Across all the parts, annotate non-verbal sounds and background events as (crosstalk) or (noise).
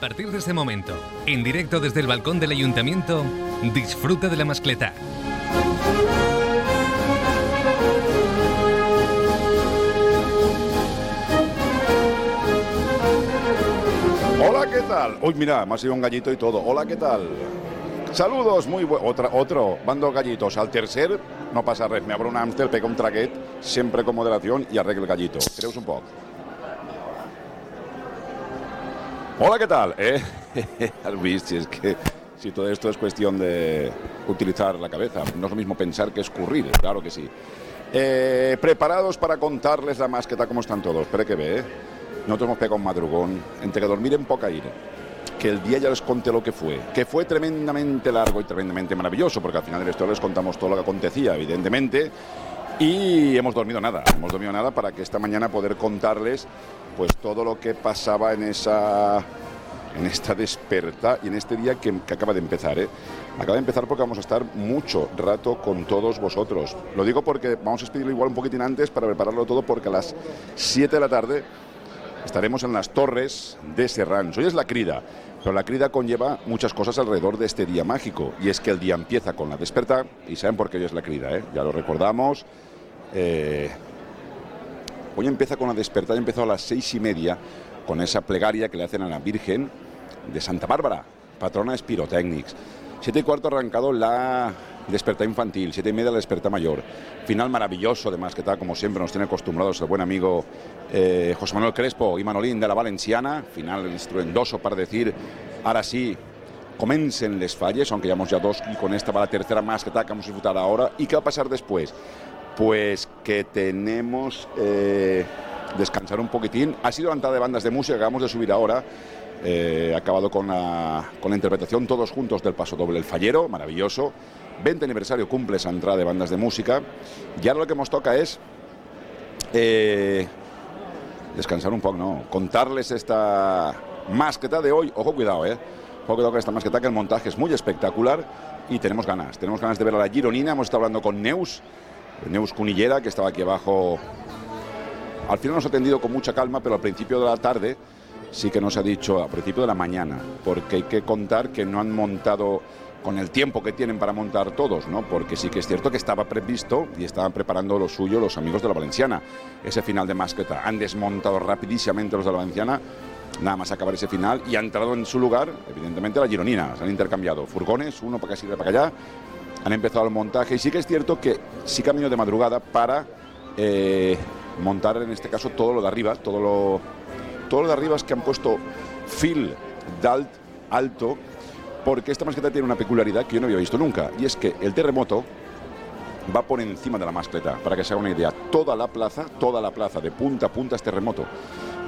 partir de este momento, en directo desde el balcón del ayuntamiento, disfruta de la mascleta. Hola, ¿qué tal? Uy, mira, me ha sido un gallito y todo. Hola, ¿qué tal? Saludos, muy bueno. Otro, van dos gallitos. Al tercer, no pasa res. Me abro un Amstel, pega un traquet, siempre con moderación y arregle el gallito. Creus un poco. Hola, ¿qué tal? ¿Eh? (laughs) Has si es que si todo esto es cuestión de utilizar la cabeza. No es lo mismo pensar que escurrir, claro que sí. Eh, preparados para contarles la masqueta, cómo están todos. Espera que ve, ¿eh? Nosotros hemos pegado un madrugón, entre que dormir en poca aire, que el día ya les conté lo que fue, que fue tremendamente largo y tremendamente maravilloso, porque al final de esto les contamos todo lo que acontecía, evidentemente, y hemos dormido nada, hemos dormido nada para que esta mañana poder contarles pues todo lo que pasaba en esa en esta desperta y en este día que, que, acaba de empezar. ¿eh? Acaba de empezar porque vamos a estar mucho rato con todos vosotros. Lo digo porque vamos a expedirlo igual un poquitín antes para prepararlo todo porque a las 7 de la tarde estaremos en las torres de Serrans. Hoy es la crida, pero la crida conlleva muchas cosas alrededor de este día mágico. Y es que el día empieza con la desperta, y saben por qué hoy es la crida, ¿eh? ya lo recordamos. Eh, hoy empieza con la desperta, ya empezó a las seis y media con esa plegaria que le hacen a la Virgen de Santa Bárbara, patrona de Spirotécnics. Siete y cuarto arrancado la desperta infantil, siete y media la desperta mayor. Final maravilloso, además, que tal como siempre nos tiene acostumbrados el buen amigo eh, José Manuel Crespo y Manolín de la Valenciana. Final estruendoso para decir, ahora sí, comencen les falles, aunque llevamos ya dos y con esta va la tercera más que tal que vamos a disfrutar ahora. ¿Y qué va a pasar después? Pues que tenemos eh, descansar un poquitín. Ha sido entrada de bandas de música acabamos de subir ahora. Eh, acabado con la, con la interpretación todos juntos del paso doble El Fallero, maravilloso. 20 aniversario cumple esa entrada de bandas de música. Y ahora lo que nos toca es eh, descansar un poco, ¿no? Contarles esta masqueta de hoy. Ojo, cuidado, ¿eh? Ojo, cuidado con esta masqueta, que el montaje es muy espectacular y tenemos ganas. Tenemos ganas de ver a la Gironina. Hemos estado hablando con Neus, Neus Cunillera, que estaba aquí abajo. Al final nos ha atendido con mucha calma, pero al principio de la tarde sí que nos ha dicho, a principio de la mañana, porque hay que contar que no han montado con el tiempo que tienen para montar todos, ¿no? Porque sí que es cierto que estaba previsto y estaban preparando lo suyo los amigos de la Valenciana, ese final de masqueta. Han desmontado rapidísimamente los de la Valenciana, nada más acabar ese final, y ha entrado en su lugar, evidentemente, la Gironina. Se han intercambiado furgones, uno para acá y para allá. Han empezado el montaje y sí que es cierto que sí venido de madrugada para eh, montar, en este caso, todo lo de arriba, todo lo, todo lo de arriba es que han puesto fil dalt alto porque esta mascleta tiene una peculiaridad que yo no había visto nunca, y es que el terremoto va por encima de la mascleta, para que se haga una idea. Toda la plaza, toda la plaza, de punta a punta es terremoto.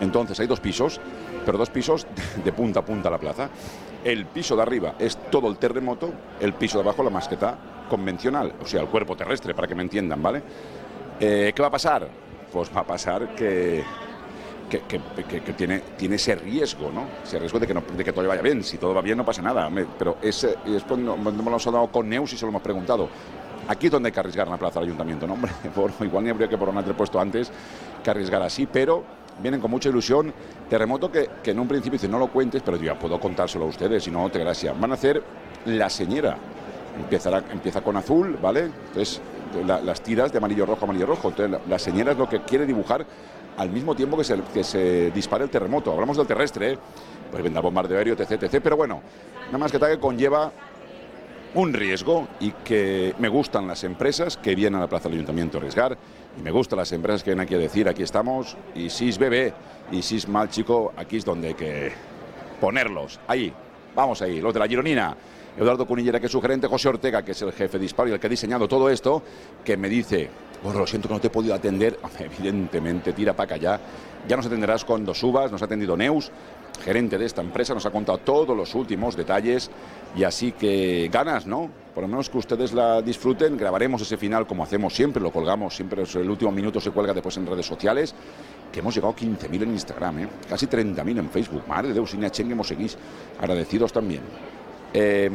Entonces hay dos pisos, pero dos pisos (laughs) de punta a punta la plaza. El piso de arriba es todo el terremoto, el piso de abajo la mascleta convencional, o sea, el cuerpo terrestre, para que me entiendan, ¿vale? Eh, ¿Qué va a pasar? Pues va a pasar que que, tiene, tiene ese riesgo, ¿no? Ese riesgo de que, no, de todo vaya bien. Si todo va bien, no pasa nada. Pero ese, después no, lo hemos dado con Neus y se lo hemos preguntado. Aquí es donde hay que arriesgar en la plaza del ayuntamiento, ¿no? (laughs) Hombre, por, igual ni habría que por un puesto antes que arriesgar así, pero vienen con mucha ilusión. Terremoto que, que en un principio dice no lo cuentes, pero yo ya puedo contárselo a ustedes, si no, te gracia. Van a hacer la señera. Empieza con azul, ¿vale? Entonces, la, las tiras de amarillo rojo, amarillo rojo. Entonces, la, señera es lo que quiere dibujar al mismo tiempo que se, que se dispare el terremoto. Hablamos del terrestre, ¿eh? pues vendrá bombardeo aéreo, etc, etc. Pero bueno, nada más que tal que conlleva un riesgo y que me gustan las empresas que vienen a la Plaza del Ayuntamiento a arriesgar y me gustan las empresas que vienen aquí a decir aquí estamos y si es bebé y si es mal chico, aquí es donde hay que ponerlos. Ahí, vamos ahí, los de la Gironina. Eduardo Cunillera, que es su gerente, José Ortega, que es el jefe de disparo y el que ha diseñado todo esto, que me dice, bueno, lo siento que no te he podido atender. (laughs) Evidentemente, tira para acá ya. Ya nos atenderás cuando subas. Nos ha atendido Neus, gerente de esta empresa. Nos ha contado todos los últimos detalles. Y así que ganas, ¿no? Por lo menos que ustedes la disfruten. Grabaremos ese final como hacemos siempre. Lo colgamos siempre. El último minuto se cuelga después en redes sociales. Que hemos llegado a 15.000 en Instagram, ¿eh? casi 30.000 en Facebook. Madre de Deus, hemos seguís. Agradecidos también. Eh,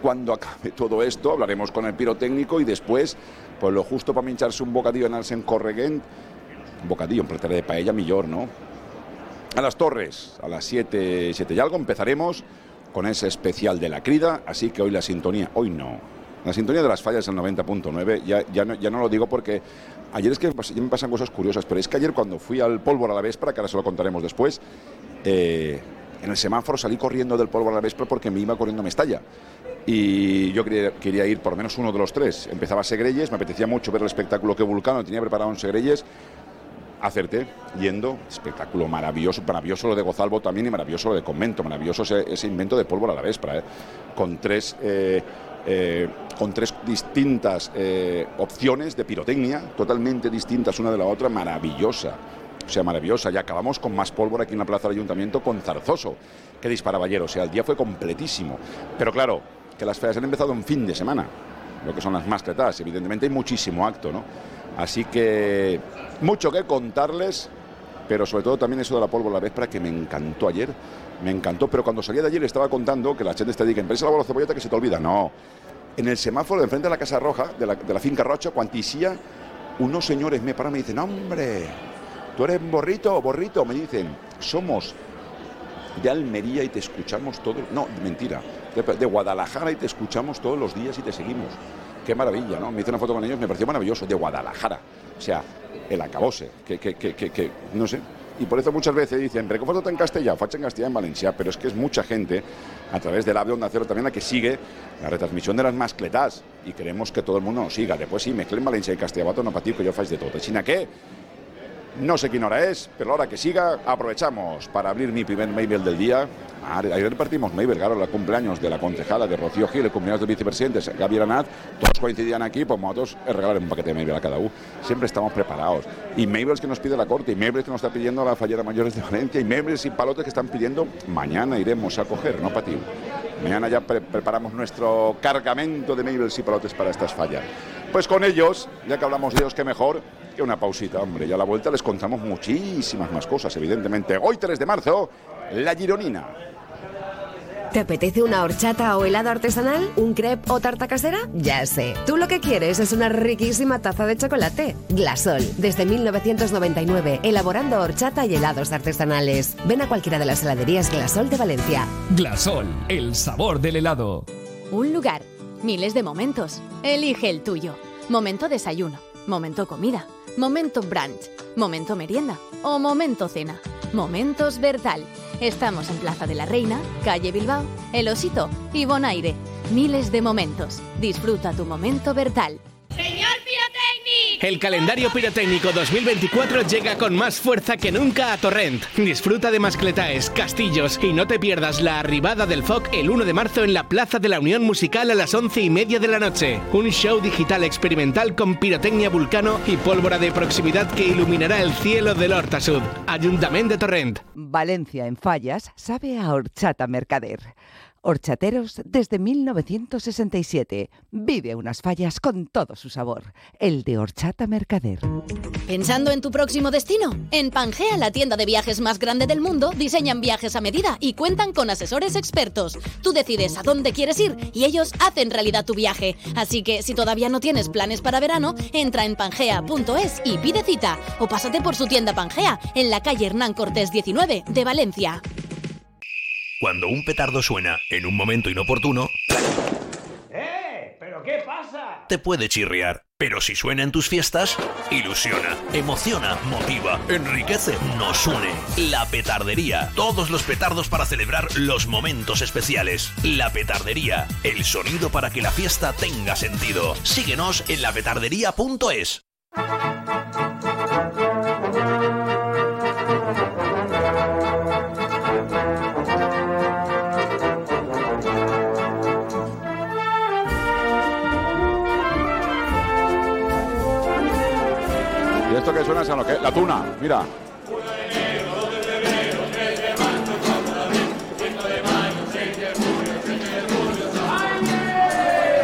cuando acabe todo esto, hablaremos con el pirotécnico y después, pues lo justo para hincharse un bocadillo en Alsen Corregent, un bocadillo, un plater de paella mejor, ¿no? A las torres, a las 7, 7 y algo, empezaremos con ese especial de la crida, así que hoy la sintonía, hoy no, la sintonía de las fallas el 90.9, ya, ya, no, ya no lo digo porque ayer es que me pasan cosas curiosas, pero es que ayer cuando fui al pólvora a la Véspera, que ahora se lo contaremos después, eh, en el semáforo salí corriendo del pólvora a la Véspera porque me iba corriendo Mestalla. Y yo quería, quería, ir por menos uno de los tres. Empezaba Segreyes, me apetecía mucho ver el espectáculo que Vulcano tenía preparado en Segreyes acerté yendo, espectáculo maravilloso, maravilloso lo de Gozalbo también y maravilloso lo de Convento, maravilloso ese, invento de pólvora a la Véspera, ¿eh? con tres... Eh, eh, con tres distintas opciones de pirotecnia, totalmente distintas una de la otra, maravillosa. O sea, maravillosa. Y acabamos con más pólvora aquí en la plaza del ayuntamiento con Zarzoso, que disparaba ayer. O sea, el día fue completísimo. Pero claro, que las feas han empezado en fin de semana, lo que son las mascletas. Evidentemente hay muchísimo acto, ¿no? Así que mucho que contarles, pero sobre todo también eso de la pólvora la véspera que me encantó ayer, me encantó, pero cuando salía de ayer estaba contando que la gente está diciendo, empresa la bola cebolleta que se te olvida, no. En el semáforo de enfrente de la Casa Roja, de la, de finca Rocha, cuantisía, unos señores me paran y me dicen, hombre, tú eres borrito, borrito, me dicen, somos de Almería y te escuchamos todos, no, mentira, de Guadalajara y te escuchamos todos los días y te seguimos qué maravilla, ¿no? Me hice una foto con ellos, me pareció maravilloso, de Guadalajara. O sea, el acabose, que, que, que, que no sé. Y por eso muchas veces dicen, pero foto en castellano, facha en castellano en Valencia, pero es que es mucha gente, a través del de Onda Cero también, la que sigue la retransmisión de las mascletas y queremos que todo el mundo nos siga. Después sí, mezclen Valencia y castellano, no para que yo fais de todo. China, ¿qué? No sé quién hora es, pero la hora que siga aprovechamos para abrir mi primer mail del día. Ayer repartimos Mabel, claro, el cumpleaños de la concejala de Rocío Gil, el cumpleaños del vicepresidente Gabriel Anat, todos coincidían aquí, pues nosotros regalar un paquete de Mabel a cada uno. Siempre estamos preparados. Y Mabel es que nos pide la corte, y Mabel es que nos está pidiendo la fallera mayores de Valencia, y Mabel y palotes que están pidiendo, mañana iremos a coger, no ti. Mañana ya preparamos nuestro cargamento de Mabel y palotes para estas fallas. Pues con ellos, ya que hablamos de ellos, qué mejor que una pausita, hombre. Y a la vuelta les contamos muchísimas más cosas, evidentemente. Hoy 3 de marzo, la Gironina. ¿Te apetece una horchata o helado artesanal? ¿Un crepe o tarta casera? Ya sé. Tú lo que quieres es una riquísima taza de chocolate. Glasol, desde 1999, elaborando horchata y helados artesanales. Ven a cualquiera de las heladerías Glasol de Valencia. Glasol, el sabor del helado. Un lugar, miles de momentos. Elige el tuyo. Momento desayuno, momento comida, momento brunch, momento merienda o momento cena. Momentos Bertal Estamos en Plaza de la Reina, calle Bilbao, El Osito y Bonaire. Miles de momentos. Disfruta tu momento Bertal. ¡Señor Pirotécnico! El calendario pirotécnico 2024 llega con más fuerza que nunca a Torrent. Disfruta de mascletaes, castillos y no te pierdas la arribada del FOC el 1 de marzo en la Plaza de la Unión Musical a las 11 y media de la noche. Un show digital experimental con pirotecnia vulcano y pólvora de proximidad que iluminará el cielo del Hortasud. Ayuntamiento de Torrent. Valencia en Fallas sabe a horchata mercader. Horchateros desde 1967. Vive unas fallas con todo su sabor. El de Horchata Mercader. ¿Pensando en tu próximo destino? En Pangea, la tienda de viajes más grande del mundo, diseñan viajes a medida y cuentan con asesores expertos. Tú decides a dónde quieres ir y ellos hacen realidad tu viaje. Así que si todavía no tienes planes para verano, entra en pangea.es y pide cita o pásate por su tienda Pangea en la calle Hernán Cortés 19 de Valencia. Cuando un petardo suena en un momento inoportuno... ¡Eh! ¿Pero qué pasa? Te puede chirriar. Pero si suena en tus fiestas, ilusiona, emociona, motiva, enriquece, nos une. La petardería. Todos los petardos para celebrar los momentos especiales. La petardería. El sonido para que la fiesta tenga sentido. Síguenos en lapetardería.es. la tuna, mira.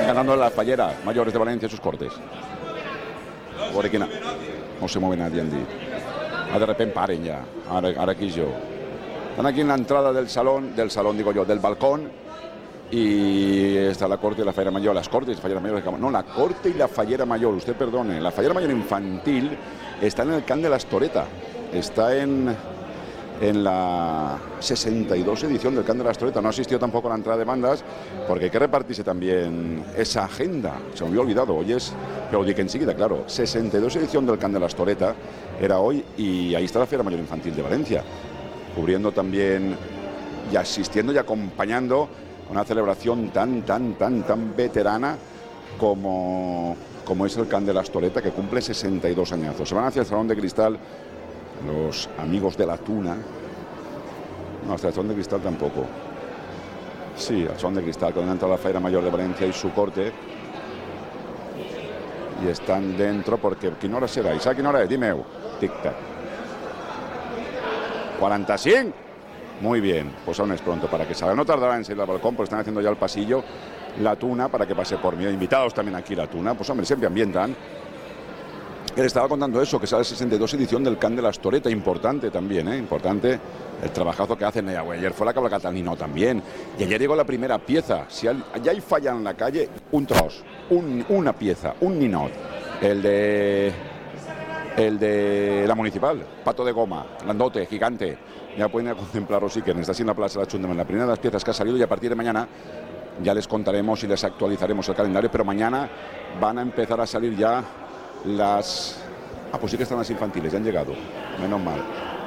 Ganando las falleras mayores de Valencia sus cortes. Por aquí no se mueve nadie allí. Ah, de repente paren ya. Ahora, ahora aquí yo. Están aquí en la entrada del salón, del salón digo yo, del balcón y está la corte y la fallera mayor, las cortes y la fallera mayor, no, la corte y la fallera mayor, usted perdone, la fallera mayor infantil está en el Can de la Astoreta, está en, en la 62 edición del Can de la Astoreta. No asistió tampoco a la entrada de bandas porque hay que repartirse también esa agenda. Se me había olvidado, hoy es, pero di que enseguida, claro, 62 edición del Can de la Astoreta era hoy y ahí está la Fiera Mayor Infantil de Valencia, cubriendo también y asistiendo y acompañando una celebración tan, tan, tan, tan veterana como, como es el Can de la que cumple 62 añazos. Se van hacia el Salón de Cristal los amigos de la tuna. No, hasta el son de cristal tampoco. Sí, al son de cristal, cuando entra la Feira Mayor de Valencia y su corte. Y están dentro porque ¿qué hora será? Isaac, ¿qué hora es? Dime, tic-tac. 45. Muy bien, pues aún es pronto para que salga. No tardará en salir al balcón, porque están haciendo ya el pasillo la tuna para que pase por mí. Invitados también aquí la tuna, pues hombre, siempre ambientan. Él estaba contando eso, que sale la 62 edición del Can de la Astoreta, importante también, ¿eh? importante el trabajazo que hacen. Ayer fue la cabla catalino también. Y ayer llegó la primera pieza. Si ya hay falla en la calle, un tros, una pieza, un ninot. El de el de la municipal, pato de goma, grandote, gigante. Ya pueden contemplarlo, sí, que está en la Plaza de la la primera de las piezas que ha salido y a partir de mañana ya les contaremos y les actualizaremos el calendario, pero mañana van a empezar a salir ya las... Ah, pues sí que están las infantiles, ya han llegado. Menos mal.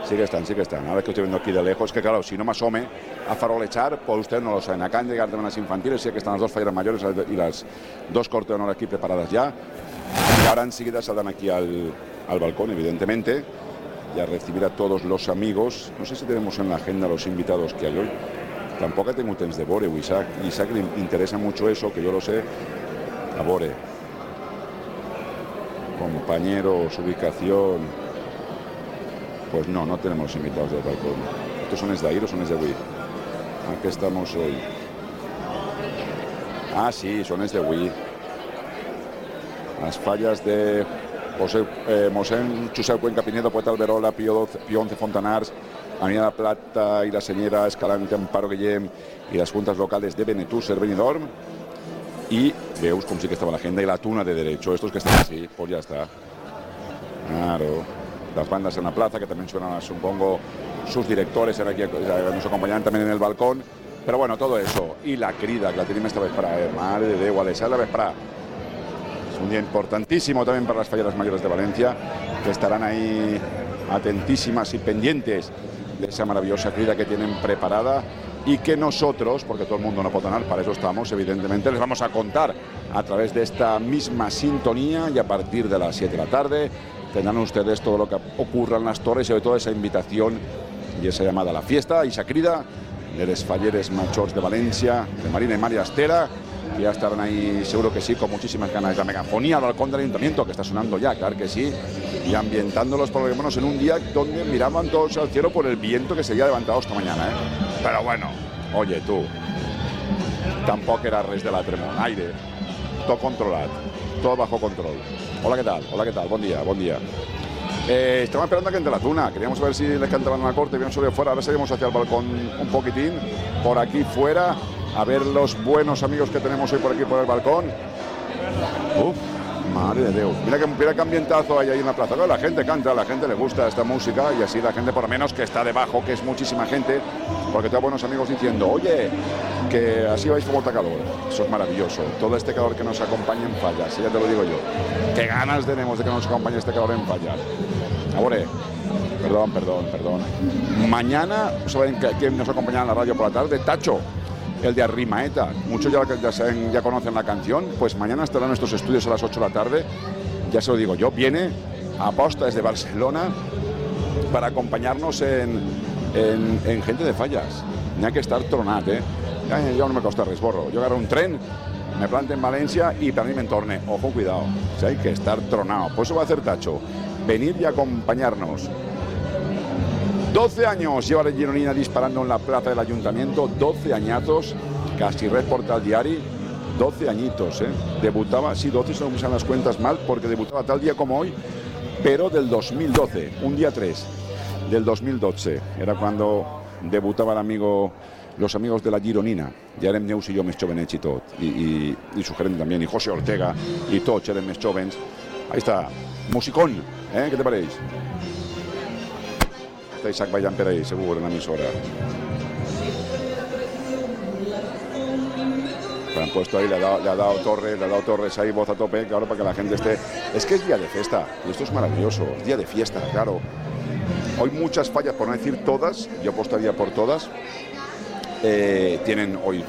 Sí que están, sí que están. Ahora que estoy viendo aquí de lejos, que claro, si no me asome a farolechar, pues usted no lo saben. Acá han llegado las infantiles, sí que están las dos falleras mayores y las dos cortes de honor aquí preparadas ya. Y ahora enseguida saldrán aquí al, al balcón, evidentemente, y a recibir a todos los amigos. No sé si tenemos en la agenda los invitados que hay hoy. Tampoco tengo temps de Bore Isaac. Isaac le interesa mucho eso, que yo lo sé, a Bore compañeros, ubicación. Pues no, no tenemos invitados del balcón. ¿Estos son es de ahí o son es de Wii? Aquí estamos hoy. Ah, sí, son es de Wii. Las fallas de José, eh, Mosén Josep Cuenca Pinedo, Poeta Alberola, Pío, Pío Fontanars, Avenida Plata y la Señera, Escalante, Amparo Guillem y las juntas locales de Benetús, Benidorm y veus como sí que estaba la agenda y la tuna de derecho. Estos que están así, pues ya está. Claro. Las bandas en la plaza, que también suenan, supongo, sus directores aquí, nos acompañan también en el balcón. Pero bueno, todo eso. Y la crida que la tenemos esta vez para eh, madre de Déu, la vez para un día importantísimo también para las falleras mayores de Valencia, que estarán ahí atentísimas y pendientes de esa maravillosa crida que tienen preparada y que nosotros, porque todo el mundo no puede ganar, para eso estamos, evidentemente, les vamos a contar a través de esta misma sintonía y a partir de las 7 de la tarde tendrán ustedes todo lo que ocurra en las torres y sobre todo esa invitación y esa llamada a la fiesta y sacrida de los falleres machos de Valencia, de Marina y María Estera, que ya estarán ahí, seguro que sí, con muchísimas ganas. La megafonía al balcón del ayuntamiento, que está sonando ya, claro que sí, y ambientándolos por lo menos en un día donde miraban todos al cielo por el viento que se había levantado esta mañana. ¿eh? Pero bueno, oye tú, tampoco era res de la tremón, aire, todo controlado, todo bajo control. Hola, ¿qué tal? Hola, ¿qué tal? Buen día, buen día. Eh, estamos esperando a que entre la tuna. Queríamos ver si les cantaban la corte, bien sobre fuera. Ahora salimos hacia el balcón un poquitín. Por aquí fuera, a ver los buenos amigos que tenemos hoy por aquí por el balcón. Uf, Madre de Dios. Mira que, mira qué ambientazo hay ahí en la plaza. La gente canta, la gente le gusta esta música y así la gente, por lo menos que está debajo, que es muchísima gente, porque tengo buenos amigos diciendo, oye, que así vais como calor. Eso es maravilloso. Todo este calor que nos acompaña en fallas, ya te lo digo yo. Qué ganas tenemos de que nos acompañe este calor en fallas. Ahora, perdón, perdón, perdón. Mañana, ¿saben quién nos acompaña en la radio por la tarde? Tacho el de Arrimaeta. Muchos ya, ya, ya conocen la canción, pues mañana estará en nuestros estudios a las 8 de la tarde. Ya se lo digo yo, viene a posta desde Barcelona para acompañarnos en, en, Gente de Fallas. Tenía que estar tronat, eh? yo no me costa resborro. Yo agarro un tren, me plante en Valencia y mí me entorne. Ojo, cuidado. O hay que estar tronado. Por eso va a hacer Tacho. Venir y acompañarnos. 12 años lleva la Gironina disparando en la plaza del ayuntamiento, 12 añazos, casi reporta al diario, 12 añitos, ¿eh? Debutaba, sí, 12 se usan las cuentas mal, porque debutaba tal día como hoy, pero del 2012, un día 3 del 2012, era cuando debutaba el amigo, los amigos de la Gironina, eran Neus y yo, mis jóvenes y todo, y, su gerente también, y José Ortega, y todos eran mis jóvenes. Ahí está, musicón, ¿eh? ¿Qué te parece? Isaac vayan per ahí, seguro, en la emisora. Lo han puesto ahí, le ha, dado, le ha dado Torres, le ha dado Torres ahí, voz a tope, claro, para que la gente esté. Es que es día de fiesta, y esto es maravilloso, es día de fiesta, claro. Hoy muchas fallas, por no decir todas, yo apostaría por todas, eh, tienen hoy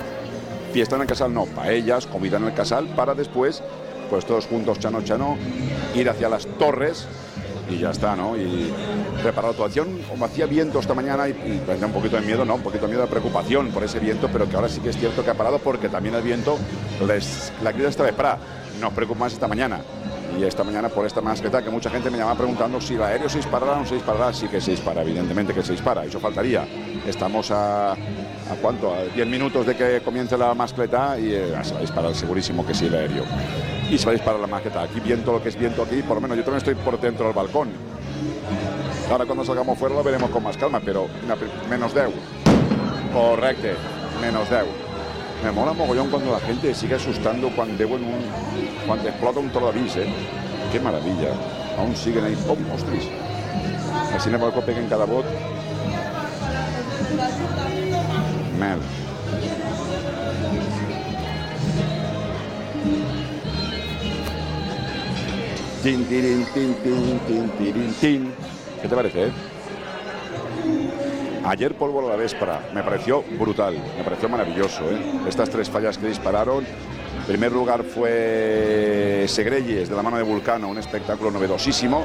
fiesta en el casal, no, paellas, comida en el casal, para después, pues todos juntos, chano, chano, ir hacia las torres y ya está, ¿no? Y preparar la actuación, como hacía viento esta mañana y, y un poquito de miedo, ¿no? Un poquito de miedo de preocupación por ese viento, pero que ahora sí que es cierto que ha parado porque también el viento, les, la cría está de para, nos preocupa más esta mañana. Y esta mañana por esta masqueta que mucha gente me llama preguntando si el aéreo se disparará o no se disparará. Sí que se dispara, evidentemente que se dispara, eso faltaría. Estamos a, ¿a cuánto? A 10 minutos de que comience la mascleta y eh, se va a disparar segurísimo que sí el aéreo. Y se va a la masqueta. Aquí viento lo que es viento aquí, por lo menos yo también estoy por dentro del balcón. Ahora cuando salgamos fuera lo veremos con más calma, pero menos 10. Correcte, menos 10. Me mola mogollón cuando la gente sigue asustando cuando deuen un, cuando explota un toro eh? Qué maravilla. Aún siguen ahí, ¡pum! ¡Ostras! Así en el balcó peguen cada bot. Tin, tirin, tin, tin, tin. ¿Qué te parece, eh? Ayer polvo a la véspera, me pareció brutal, me pareció maravilloso. ¿eh? Estas tres fallas que dispararon. En primer lugar fue Segreyes de la mano de Vulcano, un espectáculo novedosísimo.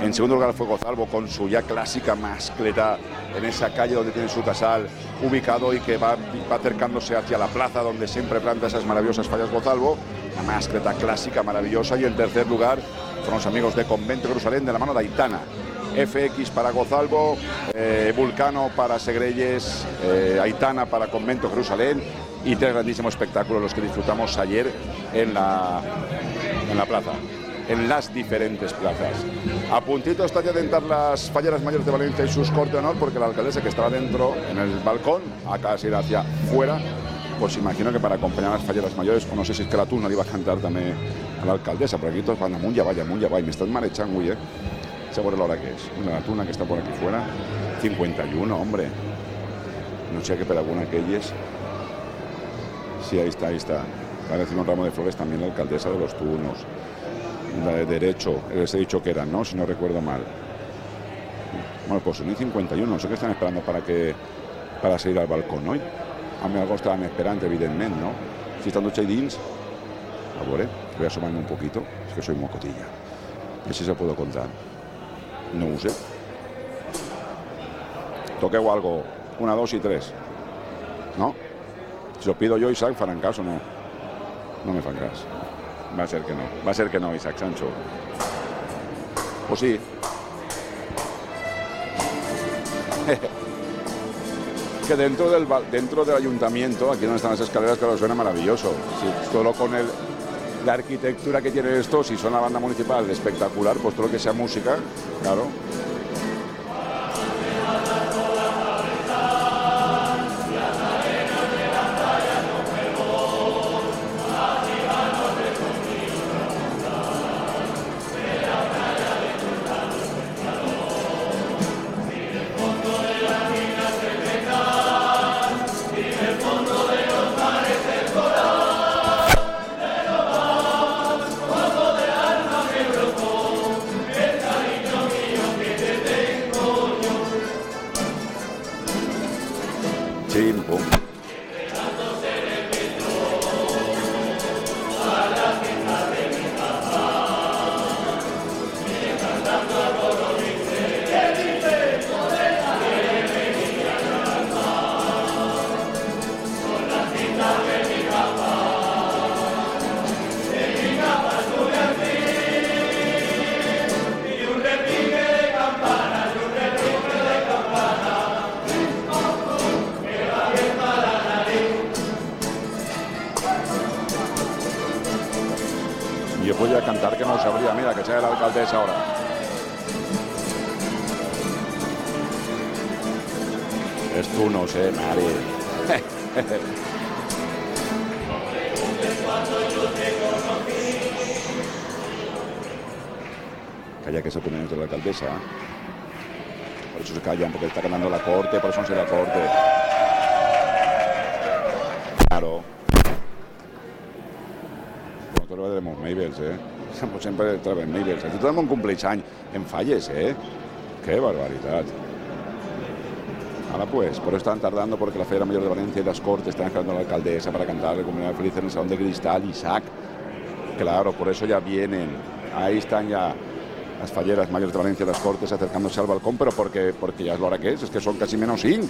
En segundo lugar fue Gozalvo con su ya clásica mascleta en esa calle donde tiene su casal ubicado y que va, va acercándose hacia la plaza donde siempre planta esas maravillosas fallas Gozalvo. Una mascleta clásica, maravillosa. Y en tercer lugar fueron los amigos de Convento Jerusalén de la mano de Aitana. FX para Gozalvo, eh, Vulcano para Segreyes, eh, Aitana para Convento Jerusalén y tres grandísimos espectáculos los que disfrutamos ayer en la, en la plaza, en las diferentes plazas. A puntito está de entrar las falleras mayores de Valencia y sus corte honor porque la alcaldesa que estaba dentro en el balcón acaba de ir hacia fuera pues imagino que para acompañar a las falleras mayores, o no sé si es que la tuna le iba a cantar también a la alcaldesa, pero aquí todos van a Munya, vaya, Munya, vaya, me están marechando, eh. Seguro la hora que es. Una tuna que está por aquí fuera. 51, hombre. No sé qué ella es. Sí, ahí está, ahí está. Va a decir un ramo de flores también la alcaldesa de los tunos. La de derecho, les he dicho que eran, ¿no? Si no recuerdo mal. Bueno, pues son y 51, no sé qué están esperando para que para salir al balcón hoy. A mí algo estaban esperando, evidentemente, ¿no? Si están dutxa dins, a voy a asomarme un poquito, es que soy mocotilla. I si se puedo contar. No ho sé. Toqueu algo, una, dos y tres. ¿No? Si lo pido yo, Isaac, farán caso o no. No me fan. Va a ser que no. Va a ser que no, Isaac Sancho. Pues sí. (laughs) que dentro del, dentro del ayuntamiento, aquí donde están las escaleras, claro, suena maravilloso. Si solo con el, la arquitectura que tiene esto, si son la banda municipal espectacular, pues todo lo que sea música, claro. Veremos Maybells, eh? Sempre trobem Maybells. Aquí tothom un compleix any en falles, eh? Qué barbaridad. Ahora pues, por eso están tardando porque la Feria Mayor de Valencia y las Cortes están esperando a la alcaldesa para cantar la comunidad feliz en el Salón de Cristal, Isaac. Claro, por eso ya vienen. Ahí están ya las falleras mayores de Valencia y las Cortes acercándose al balcón, pero porque, porque ya es la hora que es, es que son casi menos sin.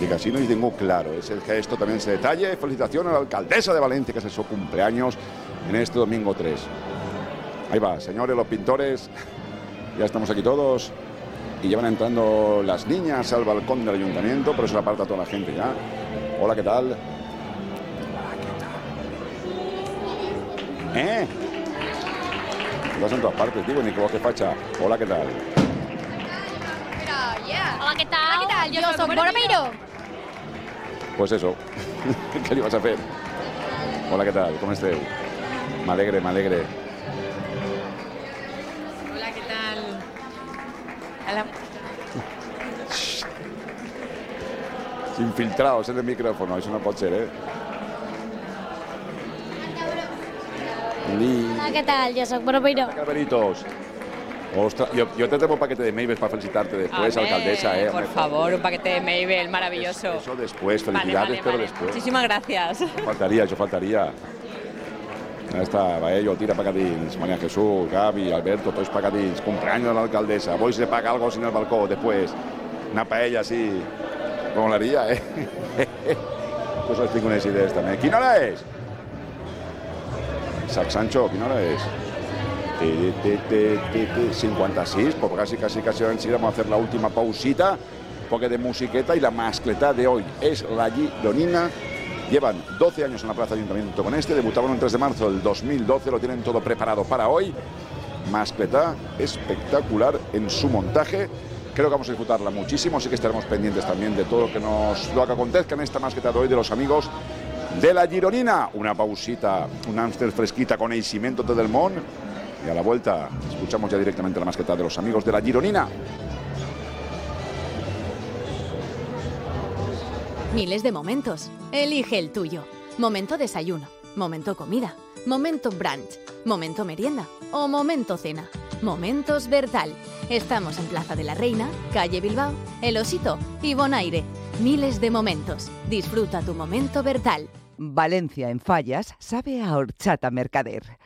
Y casi no y tengo claro, es el gesto también ese detalle. Felicitación a la alcaldesa de Valencia, que es su cumpleaños en este domingo 3. Ahí va, señores, los pintores, ya estamos aquí todos y ya van entrando las niñas al balcón del ayuntamiento, por eso la aparta toda la gente ya. Hola, ¿qué tal? ¿Eh? Estás en todas partes, digo, ni que facha. Hola, ¿qué tal? Hola, ¿qué tal? Hola, ¿qué tal? Yo, soy Boromiro. Pues eso, (laughs) ¿qué le ibas a hacer? Hola, ¿qué tal? ¿Cómo estés? Me alegre, me alegre. Hola, ¿qué tal? Hola. Infiltrados en el micrófono, eso no puede ser, ¿eh? Hola, ¿qué tal? Yo soy Boromiro. Carmelitos. Ostras, yo, yo te tengo un paquete de Maybells para felicitarte después, alcaldesa, ¿eh? Por favor, un paquete de Mabel maravilloso. Eso después, felicidades, vale, pero vale. después. Muchísimas gracias. Faltaría, eso faltaría. Está, va ello, tira pacatins, María Jesús, Gaby, Alberto, todos pacatins, cumpleaños de la alcaldesa, voy se paga algo sin el balcón después, una paella así, como la haría, ¿eh? (laughs) pues os tengo unas ideas también. ¿Quién hora es? Sac Sancho, ¿quién hora es? Ti, ti, ti, ti, ti, 56, pues casi, casi, casi vamos a hacer la última pausita, porque de musiqueta y la mascleta de hoy es la Gironina. Llevan 12 años en la Plaza Ayuntamiento con este, debutaron el 3 de marzo del 2012, lo tienen todo preparado para hoy. Mascleta espectacular en su montaje. Creo que vamos a disfrutarla muchísimo, así que estaremos pendientes también de todo lo que nos lo que acontezca en esta mascleta de hoy de los amigos de la Gironina. Una pausita, un Amstel fresquita con el cimiento de Del Mon. Y a la vuelta escuchamos ya directamente la masqueta de los amigos de la Gironina. Miles de momentos. Elige el tuyo. Momento desayuno, momento comida, momento brunch, momento merienda o momento cena. Momentos Bertal. Estamos en Plaza de la Reina, calle Bilbao, El Osito y Bonaire. Miles de momentos. Disfruta tu momento Bertal. Valencia en Fallas sabe a horchata mercader.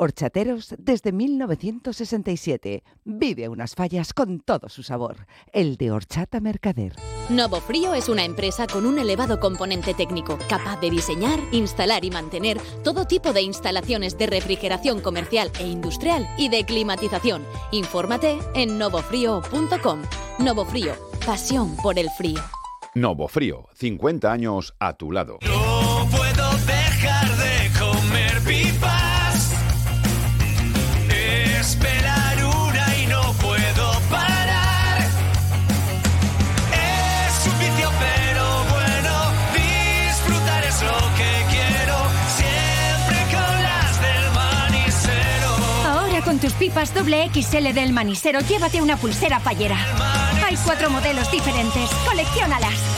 Horchateros desde 1967. Vive unas fallas con todo su sabor. El de horchata mercader. Novo Frío es una empresa con un elevado componente técnico, capaz de diseñar, instalar y mantener todo tipo de instalaciones de refrigeración comercial e industrial y de climatización. Infórmate en novofrío.com. Novo Frío, pasión por el frío. Novo Frío, 50 años a tu lado. No pipas doble del manisero, llévate una pulsera fallera. Hay cuatro modelos diferentes. Colecciónalas.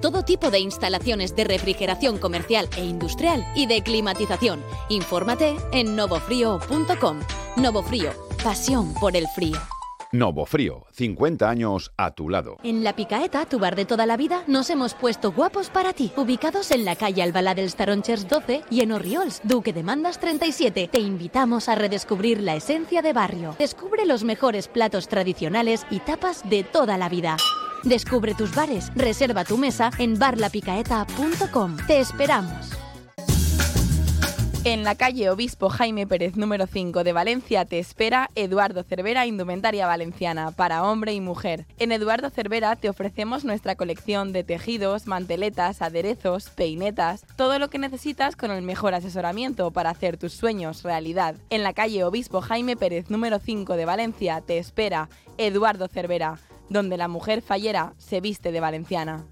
todo tipo de instalaciones de refrigeración comercial e industrial y de climatización. Infórmate en novofrío.com. Novo Frío, pasión por el frío. Novo Frío, 50 años a tu lado. En La Picaeta, tu bar de toda la vida, nos hemos puesto guapos para ti. Ubicados en la calle Albalá del Staronchers 12 y en Orriols, Duque de Mandas 37. Te invitamos a redescubrir la esencia de barrio. Descubre los mejores platos tradicionales y tapas de toda la vida. Descubre tus bares, reserva tu mesa en barlapicaeta.com. Te esperamos. En la calle Obispo Jaime Pérez número 5 de Valencia te espera Eduardo Cervera Indumentaria Valenciana para hombre y mujer. En Eduardo Cervera te ofrecemos nuestra colección de tejidos, manteletas, aderezos, peinetas, todo lo que necesitas con el mejor asesoramiento para hacer tus sueños realidad. En la calle Obispo Jaime Pérez número 5 de Valencia te espera Eduardo Cervera, donde la mujer fallera se viste de valenciana.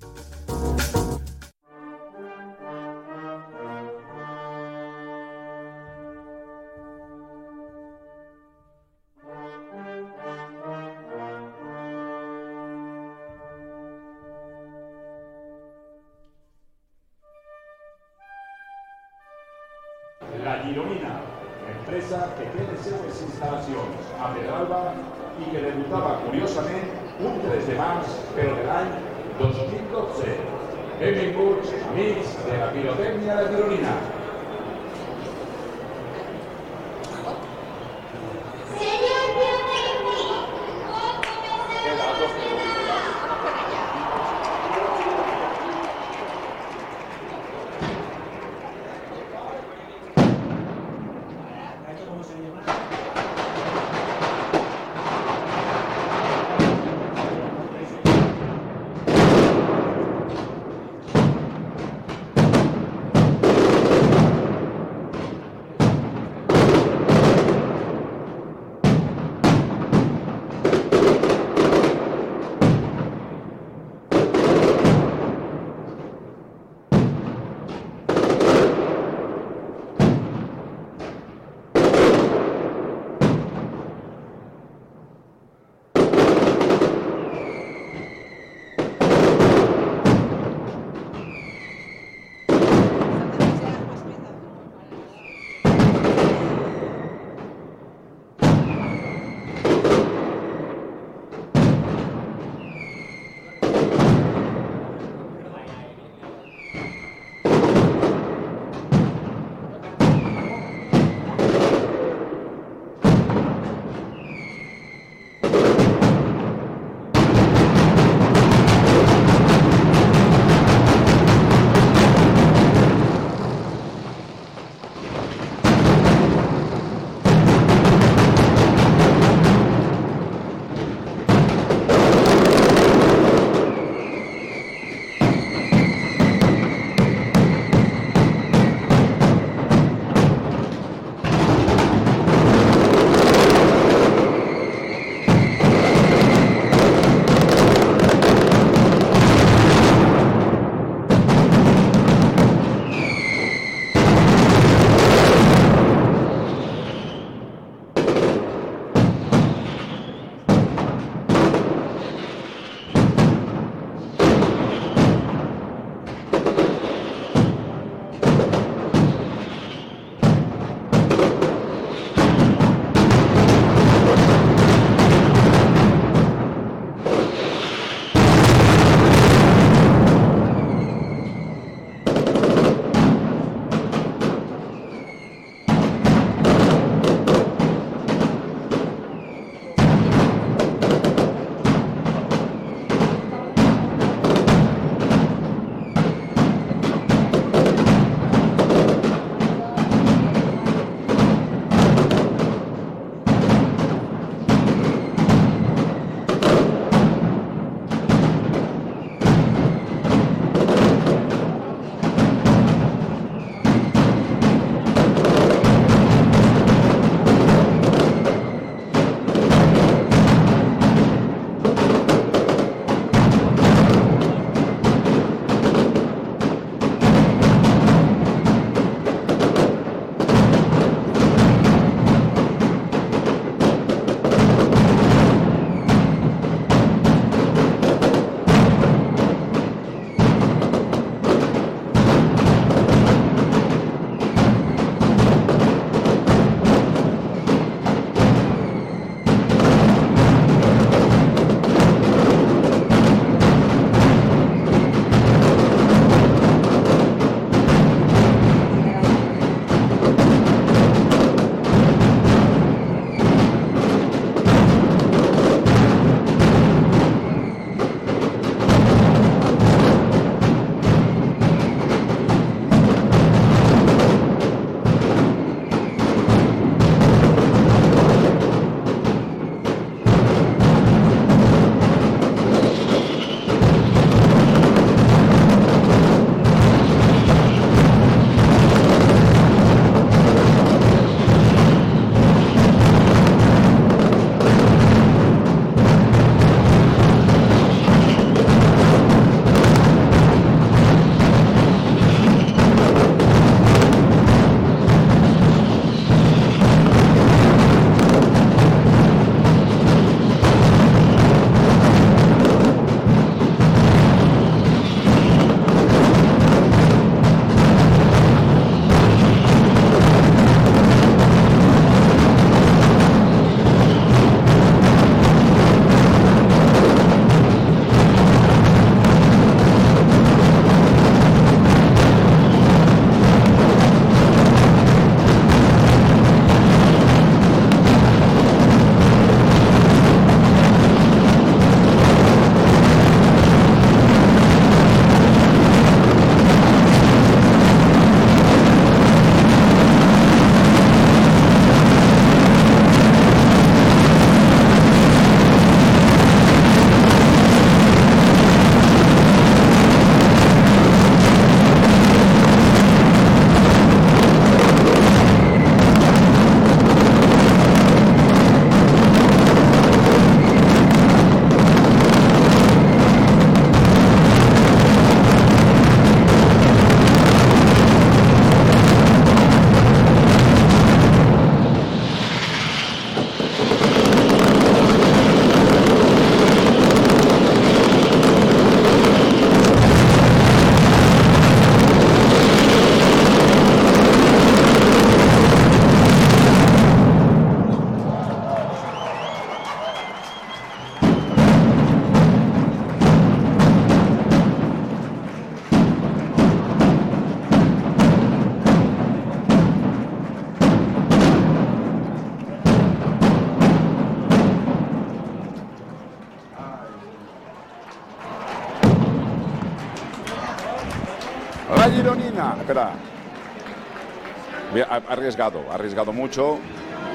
Arriesgado, ha arriesgado mucho.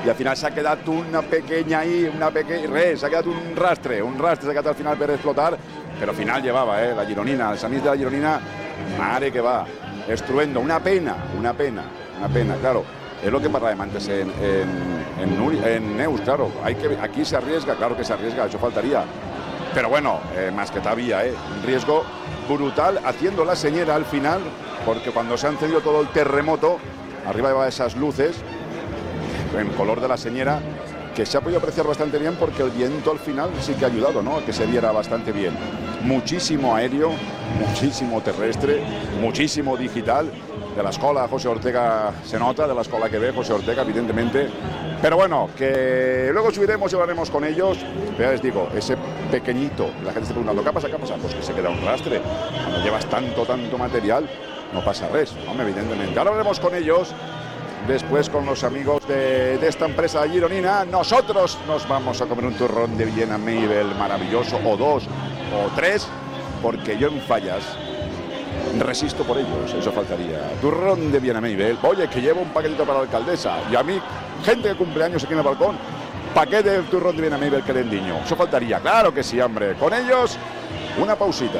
Y al final se ha quedado una pequeña ahí, una pequeña. Res, se ha quedado un rastre, un rastre, se ha quedado al final per explotar. Pero al final llevaba, ¿eh? La Gironina, el Samís de la Gironina, madre que va. Estruendo, una pena, una pena, una pena, claro. Es lo que parlábem antes en, en, en, Neus, claro. Aquí se arriesga, claro que se arriesga, eso faltaría. Pero bueno, eh, más que todavía, ¿eh? un riesgo brutal haciendo la señera al final, porque cuando se ha encendido todo el terremoto, arriba lleva esas luces, en color de la señera, que se ha podido apreciar bastante bien porque el viento al final sí que ha ayudado, ¿no? A que se viera bastante bien. Muchísimo aéreo, muchísimo terrestre, muchísimo digital. De la escuela José Ortega se nota, de la escuela que ve José Ortega, evidentemente. Pero bueno, que luego subiremos y hablaremos con ellos. Ya les digo, ese pequeñito, la gente está preguntando, ¿qué pasa? ¿Qué pasa? Pues que se queda un rastre. Cuando llevas tanto, tanto material, no pasa res, hombre, evidentemente. Ahora hablaremos con ellos Después con los amigos de, de esta empresa gironina, nosotros nos vamos a comer un turrón de Viena Mabel maravilloso, o dos, o tres, porque yo en fallas resisto por ellos, eso faltaría. Turrón de Viena Mabel, oye, que llevo un paquetito para la alcaldesa, y a mí, gente de cumpleaños aquí en el balcón, paquete de turrón de Viena Mabel que el niño, eso faltaría, claro que sí, hombre. Con ellos, una pausita.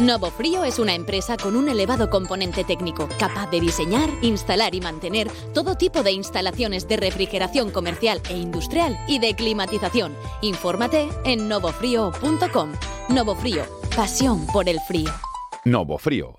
Novo Frío es una empresa con un elevado componente técnico, capaz de diseñar, instalar y mantener todo tipo de instalaciones de refrigeración comercial e industrial y de climatización. Infórmate en novofrío.com. Novo Frío, pasión por el frío. Novo Frío,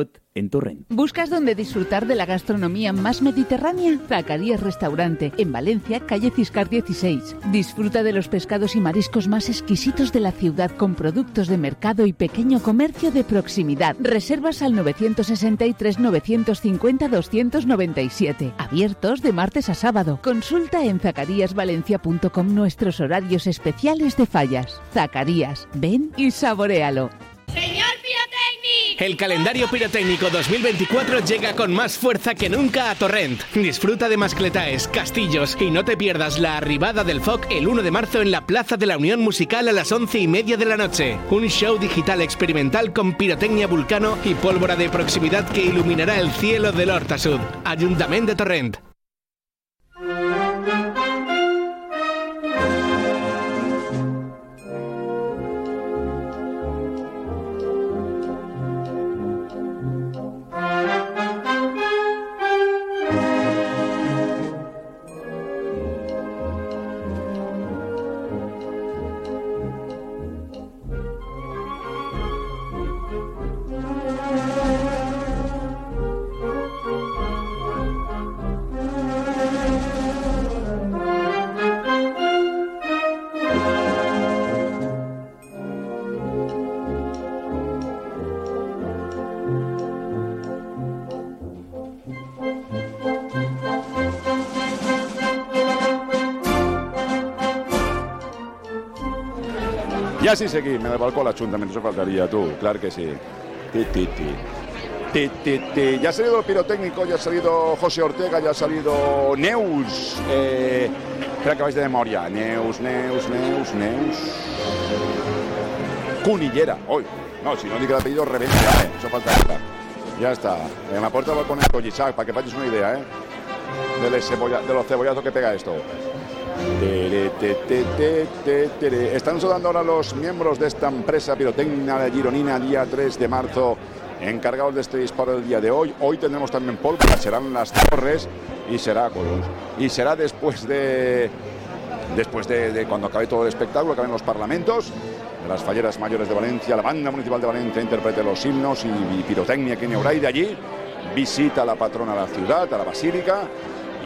en. ¿Buscas dónde disfrutar de la gastronomía más mediterránea? Zacarías Restaurante, en Valencia, calle Ciscar 16. Disfruta de los pescados y mariscos más exquisitos de la ciudad con productos de mercado y pequeño comercio de proximidad. Reservas al 963 950 297. Abiertos de martes a sábado. Consulta en zacaríasvalencia.com nuestros horarios especiales de fallas. Zacarías, ven y saborealo. El calendario pirotécnico 2024 llega con más fuerza que nunca a Torrent. Disfruta de mascletaes, castillos y no te pierdas la arribada del FOC el 1 de marzo en la Plaza de la Unión Musical a las 11 y media de la noche. Un show digital experimental con pirotecnia vulcano y pólvora de proximidad que iluminará el cielo del Horta Sud. Ayuntamiento de Torrent. Y así seguim, el balcó l'Ajuntament, eso faltaría tú, claro que sí. Ti, ti, ti. Ti, ti, ti. Ya ha salido el pirotécnico, ya ha salido José Ortega, ya ha salido Neus. Eh, que vais de memoria. Neus, Neus, Neus, Neus. Cunillera, hoy. No, si no digo el apellido, reventa, eh. Eso falta. Ya está. En la puerta va a poner Collisac, para que vayas una idea, ¿eh? De, cebolla- de los cebollazos que pega esto. Están sonando ahora los miembros de esta empresa pirotécnica de Gironina, día 3 de marzo, encargados de este disparo del día de hoy. Hoy tendremos también pólvora, serán las torres y será, y será después de después de, cuando acabe todo el espectáculo, acaben los parlamentos, las falleras mayores de Valencia, la banda municipal de Valencia interprete los himnos y, pirotecnia aquí en. De allí visita a la patrona de la ciudad, a la basílica.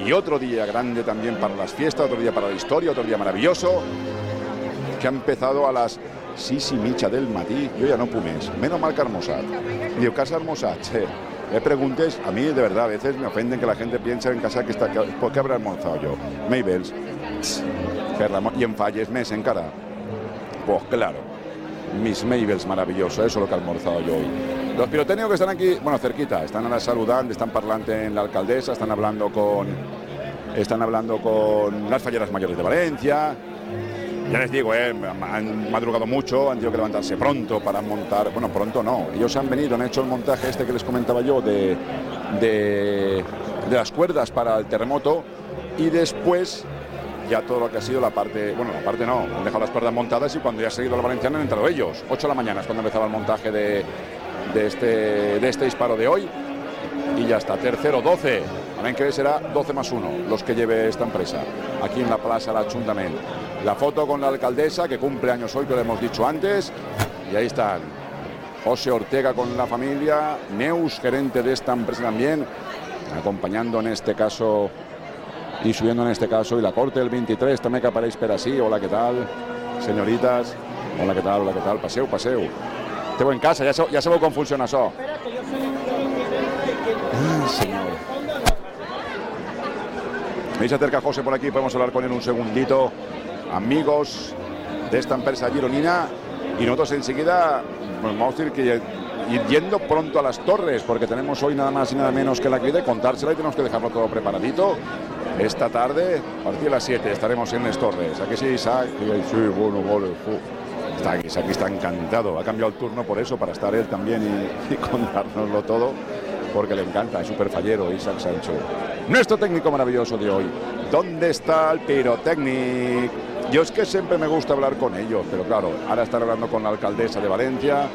Y otro día grande también para las fiestas, otro día para la historia, otro día maravilloso, que ha empezado a las sis i mitja del matí. Jo ja no puc més. Menos mal que. Diu, que has almorzat? Che, le (laughs) preguntes, a mí de verdad a veces me ofenden que la gente piense en casa que está, ¿por qué habrá almorzado yo? L'amor- y en falles mes encara. Pues claro, mis Mabels maravilloso, eso es lo que he almorzado yo hoy. Los pirotécnicos que están aquí, bueno, cerquita, están ahora saludando, están parlando en la alcaldesa, están hablando con están hablando con las falleras mayores de Valencia. Ya les digo, eh, han madrugado mucho, han tenido que levantarse pronto para montar. Bueno, pronto no. Ellos han venido, han hecho el montaje este que les comentaba yo de, de, de las cuerdas para el terremoto y después ya todo lo que ha sido la parte, bueno, la parte no, han dejado las cuerdas montadas y cuando ya ha seguido la valenciana han entrado ellos. 8 de la mañana es cuando empezaba el montaje de, de, este, de este disparo de hoy y ya está, tercero 12. También que será 12 más 1 los que lleve esta empresa aquí en la Plaza del Ayuntamiento. La foto con la alcaldesa que cumple años hoy, que lo hemos dicho antes, y ahí están. José Ortega con la familia, Neus, gerente de esta empresa también, acompañando en este caso y subiendo en este caso, y la corte del 23 también que apareix per así. Hola, ¿qué tal? Señoritas, hola, ¿qué tal? Hola, ¿qué tal? Paseu, paseu. Esteu en casa, ja, sabeu- ja sabeu com funciona això. Ay, señor. Ahí se acerca José por aquí, podemos hablar con él un segundito. Amigos de esta empresa gironina. Y nosotros enseguida pues, vamos a decir que ir yendo pronto a las torres, porque tenemos hoy nada más y nada menos que la actividad de contársela y tenemos que dejarlo todo preparadito. Esta tarde, a partir de las 7, estaremos en las torres. Aquí sí, Isaac. Sí, bueno, fu. Está está encantado. Ha cambiado el turno por eso, para estar él también y, (laughs) contárnoslo todo, porque le encanta, es súper fallero Isaac Sancho. Nuestro técnico maravilloso de hoy. ¿Dónde está el pirotecnic? Yo es que siempre me gusta hablar con ellos, pero claro, ahora estar hablando con la alcaldesa de Valencia,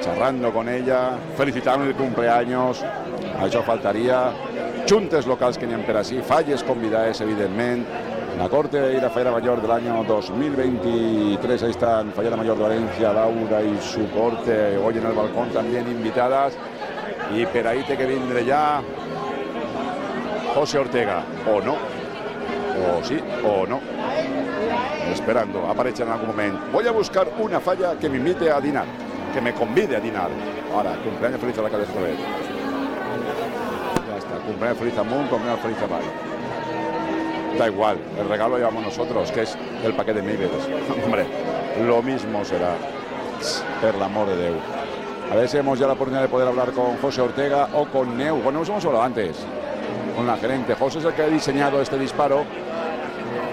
charrando con ella, felicitando el cumpleaños, a això faltaria, juntes locals que n'hi ha per així, falles convidades, evidentment, la Corte y la Fallera Mayor del año 2023, ahí están Fallera Mayor de Valencia, Laura y su corte, hoy en el balcón también invitadas, y per ahí te que vindre ya José Ortega, o no, o sí, o no, esperando, aparece en algún momento. Voy a buscar una falla que me invite a dinar, que me convide a dinar. Ahora, cumpleaños feliz a la cabeza otra vez. Cumpleaños feliz a Moon, cumpleaños feliz a Val. Da igual, el regalo lo llevamos nosotros, que es el paquete de Maybells. (laughs) Hombre, lo mismo será, per l'amor de Déu. A ver si hemos ya la oportunidad de poder hablar con José Ortega o con Neu. Bueno, nos hemos hablado antes con la gerente. José es el que ha diseñado este disparo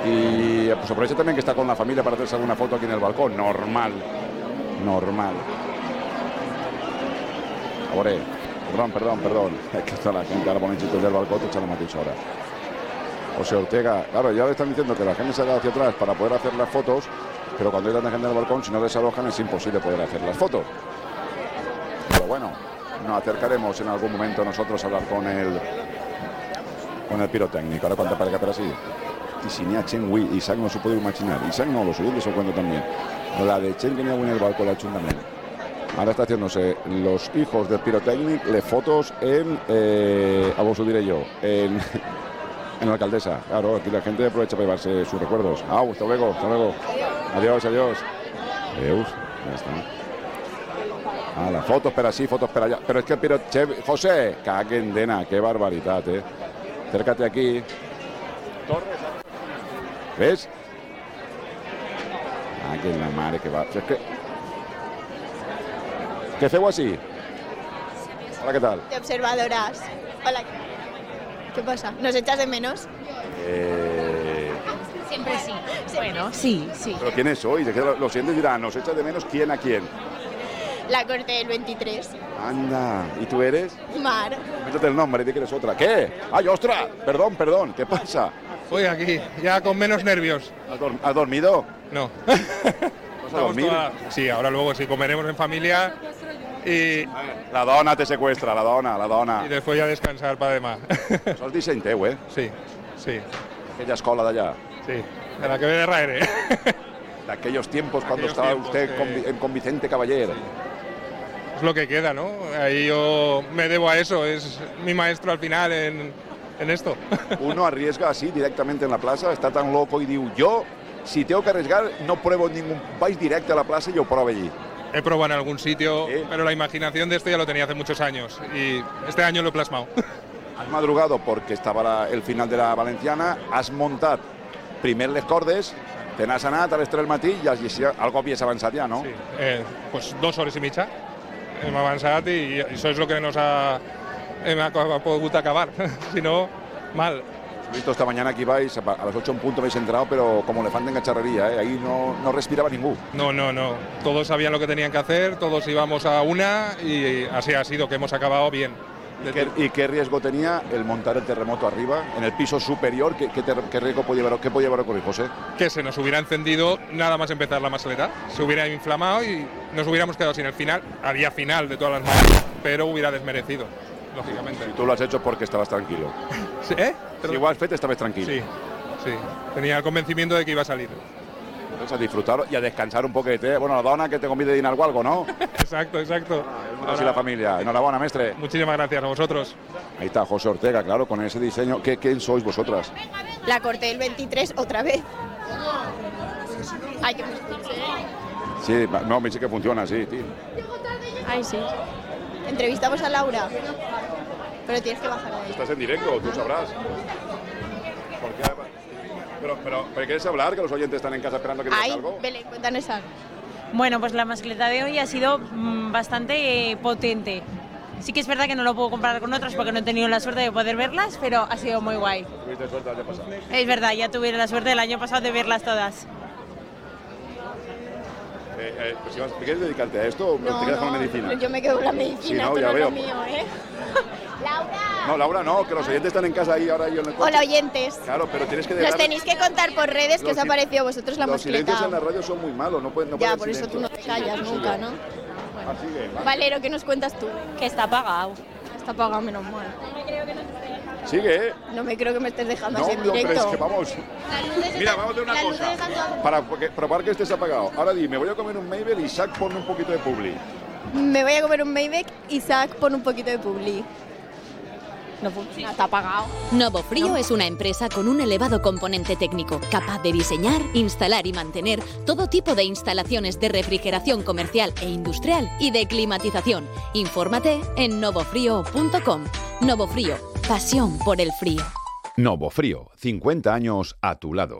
y pues aprovecha también que está con la familia para hacerse alguna foto aquí en el balcón. Normal, normal. Ahora, perdón, perdón, perdón. (laughs) Es que está la gente ahora poniendo del balcón, te la mateix ahora. José Ortega, claro, ya le están diciendo que la gente se haga hacia atrás para poder hacer las fotos, pero cuando hay tanta gente en el balcón, si no desalojan es imposible poder hacer las fotos. Pero bueno, nos acercaremos en algún momento nosotros a hablar con el con el pirotécnico. Ahora cuánta para pero así. Y si ni a Chen Wei, Isaac no se puede imaginar. Isaac no, los oyentes se cuento también. La de Chen ni en el balcón la también. Ahora está haciéndose los hijos del pirotécnico le fotos en, eh, a vos lo diré yo, en, (laughs) en la alcaldesa. Claro, aquí la gente aprovecha para llevarse sus recuerdos. Ah, hasta luego, hasta luego. Adiós, adiós. Adiós, ya está. Ah, las fotos, pero así, fotos, pero allá. Pero es que el piro... Che, José, caguen dena, qué barbaridad, eh. Acércate aquí. ¿Ves? Ah, que la madre que va. Es que... ¿Qué feo así? Hola, ¿qué tal? de observadoras. Hola. ¿Qué pasa? ¿Nos echas de menos? Eh, Siempre sí. (laughs) Bueno, sí, sí. ¿Pero quiénes sois? Es que lo- los siguientes dirán, ¿nos echas de menos quién a quién? La corte del 23. Anda, ¿y tú eres? Mar. Métete el nombre y di que eres otra. ¿Qué? ¡Ay, ostras! Perdón, perdón, ¿qué pasa? Voy aquí, ya con menos nervios. ¿Has, dor- has dormido? No. (laughs) ¿Vas a Estamos dormir? toda- Sí, ahora luego sí comeremos en familia Y, La dona te secuestra, la dona, la dona. y después ya descansar para demás. (laughs) Això és disseny teu, eh? Sí, sí. Aquella escola d'allà. Sí, de la que ve de. De (laughs) aquellos tiempos cuando Aquellos estaba tiempos usted que- con, Vi- con Vicente Caballero. Es lo que queda, ¿no? Ahí yo me debo a eso, es mi maestro al final en, en esto. (laughs) Uno arriesga así directamente en la plaza, está tan loco y diu, yo, si tengo que arriesgar, no pruebo ningún... Vais directo a la plaza y yo pruebo allí. He probado en algún sitio, pero la imaginación de esto ya lo tenía hace muchos años y este año lo he plasmado. (laughs) Has madrugado porque estaba la- el final de la Valenciana, has montat primer les cordes, te n'has anat a les 3 del matí i has llegit, algo havies avançat ja, no? Sí. Eh, pues dos hores y mitja hem avançat i això és el que nos ha, hem pogut acabar. (laughs) si no, mal. He visto esta mañana que ibais, a a las 8 en punto habéis entrado, pero como elefante en cacharrería, ¿eh? ahí no, no respiraba ningún. No, no, no. Todos sabían lo que tenían que hacer, todos íbamos a una y así ha sido, que hemos acabado bien. ¿Y qué, y qué riesgo tenía el montar el terremoto arriba, en el piso superior? ¿Qué, qué qué riesgo podía haber, qué podía haber ocurrido, José? Que se nos hubiera encendido nada más empezar la masaleta. Se hubiera inflamado y nos hubiéramos quedado sin el final. Había final de todas las maneras, pero hubiera desmerecido, lógicamente. Y tú lo has hecho porque estabas tranquilo. (laughs) Sí, ¿Eh? Si igual fet estabas tranquilo. Sí, sí. Tenía el convencimiento de que iba a salir. Entonces a disfrutar y a descansar un poquito. ¿eh? Bueno, la dona que te convide a dinar o algo, ¿no? (laughs) Exacto, exacto. Así la familia. Enhorabuena, mestre. Muchísimas gracias a vosotros. Ahí está José Ortega, claro, con ese diseño. ¿Qué, quién sois vosotras? La corté el 23 otra vez. Ay, que me Sí, va- no, me dice que funciona así, tío. Ay, sí. Entrevistamos a Laura. Pero tienes que bajar ahí. Estás en directo, tú sabrás. ¿Por qué? Pero, pero, pero ¿quieres hablar? Que los oyentes están en casa esperando que digas Ay, algo. Belén, cuéntanos algo. Bueno, pues la mascleta de hoy ha sido mm, bastante eh, potente. Sí que es verdad que no lo puedo comparar con otras porque no he tenido la suerte de poder verlas, pero ha sido muy guay. Tuviste suerte el año pasado. Es verdad, ya tuve la suerte el año pasado de verlas todas. Eh, eh, pues si vas- ¿Quieres dedicarte a esto o te quedas con la medicina? yo me quedo con la medicina, Sí, no, esto ya no veo. es lo mío, ¿eh? (laughs) No, Laura, no, que los oyentes están en casa ahí ahora yo en el coche. Hola, oyentes. Claro, pero tienes que Nos dejar... tenéis que contar por redes qué os Los ha parecido vosotros la Los silencios en la radio son muy malos, no pueden no Ya, pueden por eso tú no te callas nunca, ¿no? Ah, sigue, va. Valero, ¿qué nos cuentas tú? Que está apagado. Está apagado, menos mal. Sigue, ¿eh? No me creo que me estés dejando No, así en no, es que vamos. Mira, vamos a hacer una cosa. Para probar que estés apagado. Ahora di, me voy a comer un Mabel y Isaac ponme un poquito de publi. Me voy a comer un Maybach y Zach pone un poquito de publi. No funciona, está apagado. Novo Frío es una empresa con un elevado componente técnico, capaz de diseñar, instalar y mantener todo tipo de instalaciones de refrigeración comercial e industrial y de climatización. Infórmate en novofrío.com. Novo Frío, pasión por el frío. Novo Frío, 50 años a tu lado.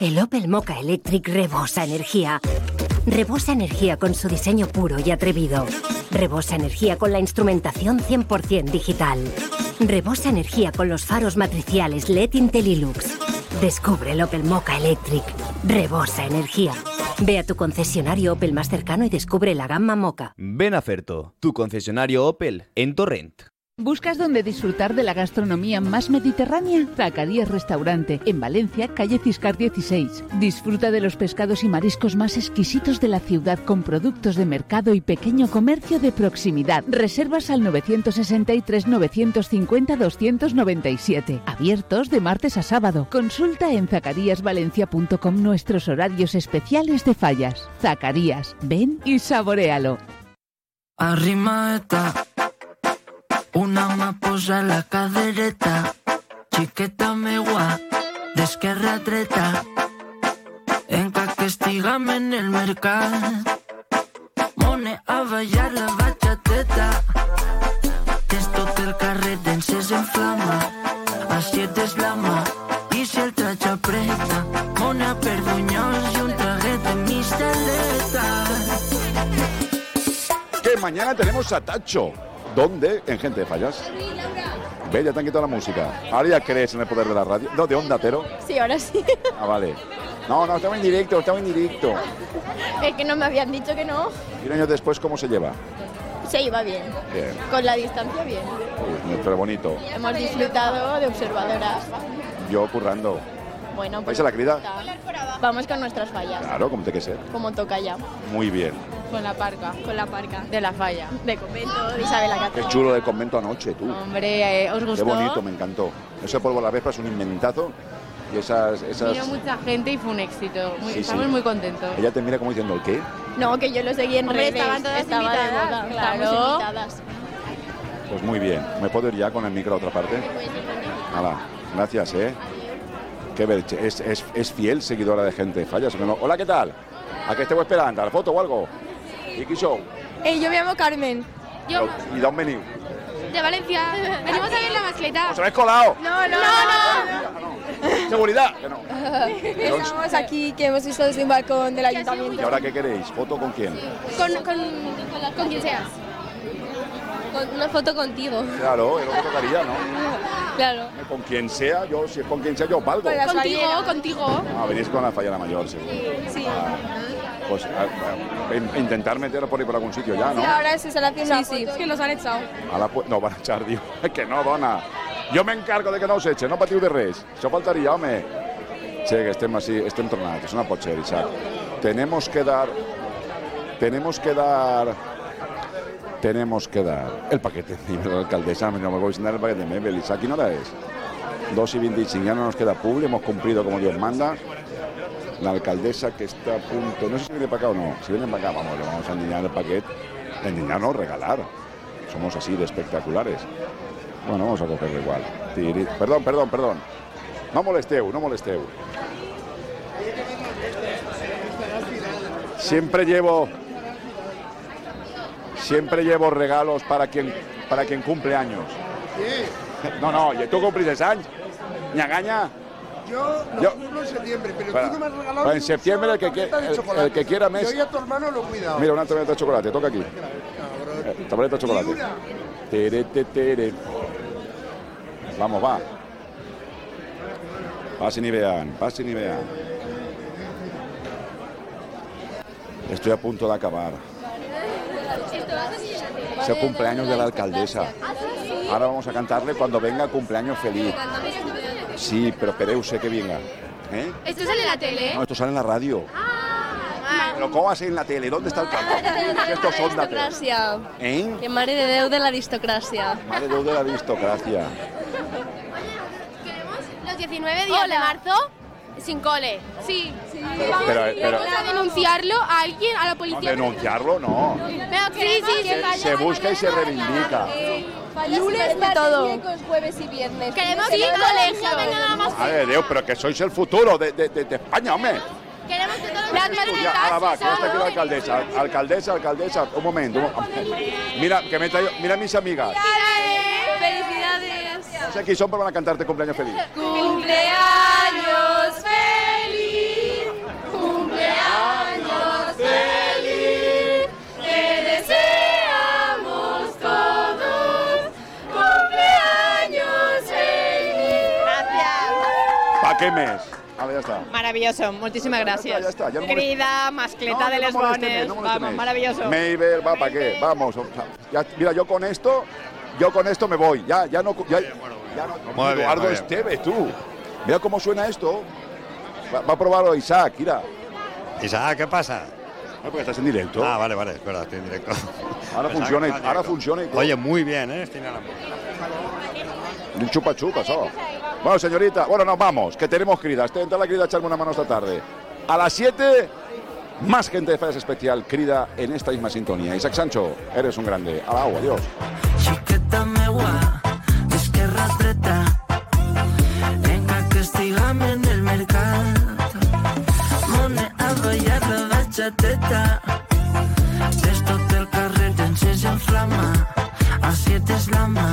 El Opel Mocha Electric rebosa energía. Rebosa energía con su diseño puro y atrevido. Rebosa energía con la instrumentación 100% digital. Rebosa energía con los faros matriciales LED Intellilux. Descubre el Opel Mocha Electric. Rebosa energía. Ve a tu concesionario Opel más cercano y descubre la gama Mocha. Ven a Ferto, tu concesionario Opel en Torrent. ¿Buscas dónde disfrutar de la gastronomía más mediterránea? Zacarías Restaurante, en Valencia, calle Ciscar 16. Disfruta de los pescados y mariscos más exquisitos de la ciudad con productos de mercado y pequeño comercio de proximidad. Reservas al 963-950-297. Abiertos de martes a sábado. Consulta en zacaríasvalencia.com nuestros horarios especiales de fallas. Zacarías, ven y saborealo. Arrimata, una me posa la cadereta, xiqueta meua, d'esquerra a dreta, enca que en el mercat, mone a ballar la bachateta, que és tot el carrer d'encès en flama, així et deslama, i si el traig apreta, mone per bunyols i un traguet de misteleta. Que mañana tenemos a Tacho. ¿Dónde? En Gente de Fallas. Ve, ya te han quitado la música. Ahora ya crees en el poder de la radio. No, de Onda Cero. Sí, ahora sí. Ah, vale. No, no, estamos en directo, estamos en directo. Es que no me habían dicho que no. Y un año después, ¿cómo se lleva? Se iba bien. Bien. Con la distancia bien. Uy, pero bonito. Hemos disfrutado de observadoras. Yo currando. Bueno, pues ¿Vais a la crida? Vamos con nuestras fallas. Claro, como tiene que ser. Como toca ya. Muy bien. Con la parca. Con la parca. De la falla. De convento, de Isabel la Qué chulo de convento anoche, tú. Hombre, eh, ¿os Qué gustó? bonito, me encantó. Ese polvo a la vespa es un inventazo. Y esas... esas... Vino mucha gente y fue un éxito. Muy- Sí, estamos sí. muy contentos. Ella te mira como diciendo, ¿el qué? No, que yo lo seguí en Hombre, redes. estaban todas Estaba de invitadas, boda. claro. Estábamos invitadas. Pues muy bien. ¿Me puedo ir ya con el micro a otra parte? Hala, gracias, ¿eh? Qué belche. Es, es, es fiel seguidora de gente. Fallas. Hola, ¿qué tal? ¿A qué estemos esperando? ¿A la foto o algo? ¿Y qué show? Eh, yo me llamo Carmen. ¿Y dónde venido? De Valencia. Venimos a ver la mascleta. ¿Os habéis colado? No, no, no. ¿Seguridad? Que no. (laughs) Estamos aquí que hemos visto desde un balcón del ayuntamiento. ¿Y ahora qué queréis? ¿Foto con quién? Con, con, con quien seas. Con una foto contigo. Claro, es lo que tocaría, ¿no? (laughs) Claro. Con quien sea, yo, si es con quien sea, yo valgo. Contigo, contigo. Ah, venís con la falla la mayor, seguro. Sí. Pues a- a- in- intentar meteros por ahí por algún sitio ya, ¿no? Sí, ahora se están haciendo una foto. Es que nos han echado. A la pu- no van a echar, (laughs) digo. Es que no, dona. Jo m'encargo de que no us echen, no patiu de res. Això faltaria, home. Sí, que estem així, estem tornats, no pot ser, Isaac. Tenemos que dar... Tenemos que dar... Tenemos que dar el paquete. Dice la alcaldesa, no me voy a dar el paquete de Mebel. Isaac, ¿y no la es? 2 y 25, ya no nos queda publi, hemos cumplido como Dios manda. La alcaldesa que está a punto, no sé si viene para acá o no, si viene para acá, vamos, le vamos a endiñar el paquete. Endiñar no, regalar. Somos así de espectaculares. Bueno, vamos a cogerlo igual. Tiri- Perdón, perdón, perdón. No molesteu, no molesteu. Siempre llevo siempre llevo regalos para quien para quien cumple años. No, no, ¿y tú cumpliste años? ¿Ñagaña? Yo lo Yo- cumplo en septiembre, pero Espera. tú no me has regalado en septiembre el que, de el- chocolate. el que quiera mes. Yo y a tu hermano lo he cuidado. Mira, una tableta de chocolate, toca aquí. Eh, tableta de chocolate. Tere, te, tere. Vamos, va. Pasen y vean, pasen y vean. Estoy a punto de acabar. Es el cumpleaños de la alcaldesa. Ahora vamos a cantarle cuando venga cumpleaños feliz. Sí, pero espereu sé que venga. ¿Eh? ¿Esto sale en la tele? No, esto sale en la radio. Pero ¿cómo va a ser en la tele? ¿Dónde está el campo? Si estos son tele. Aristocràcia. ¿Eh? Que mare de Déu de l'aristocràcia. Madre Déu de la aristocracia. Los 19 días de marzo sin cole. Sí. sí. Pero- Vamos a denunciarlo a alguien, a la No, policía. denunciarlo no. Pero sí, sí, Se, se busca y se reivindica. Lunes de todo. jueves y viernes. Queremos semana, colegio. Venga, más. Madre de Dios, pero que sois el futuro de, de- de- de España, hombre. Queremos que todos Ya, ahora va, que está aquí la alcaldesa. Alcaldesa, alcaldesa, un momento. un Mira, que me he traído- mira mis amigas. Felicidades. No sé quién son, pero van a cantarte cumpleaños feliz. Cumpleaños Gracias. ¿Para qué mes? Vale, ya está. Maravilloso, muchísimas gracias. ya está, ya no molest- Querida, mascleta No, de no Les Bones. no. Vamos, maravilloso. Mabel, va, ¿para qué? Vamos. o sea, ya- mira, yo con esto, yo con esto me voy. Ya, ya no. Ya, ya no Eduardo. Esteves, tú. Mira cómo suena esto. Va, va a probarlo Isaac, mira. Isaac, ¿qué pasa? No, porque estás en directo. Ah, vale, vale, espera, estoy en directo. Ahora Pensaba funciona, ahora directo. funciona y todo. Oye, muy bien, ¿eh? Estoy en chupa chupa, eso. Bueno, señorita, bueno, nos vamos, que tenemos crida. Entra la crida a echarme una mano esta tarde. A las 7, más gente de Fallas Especial, crida en esta misma sintonía. Isaac Sancho, eres un grande. A la agua, adiós. A la siete és l'ama.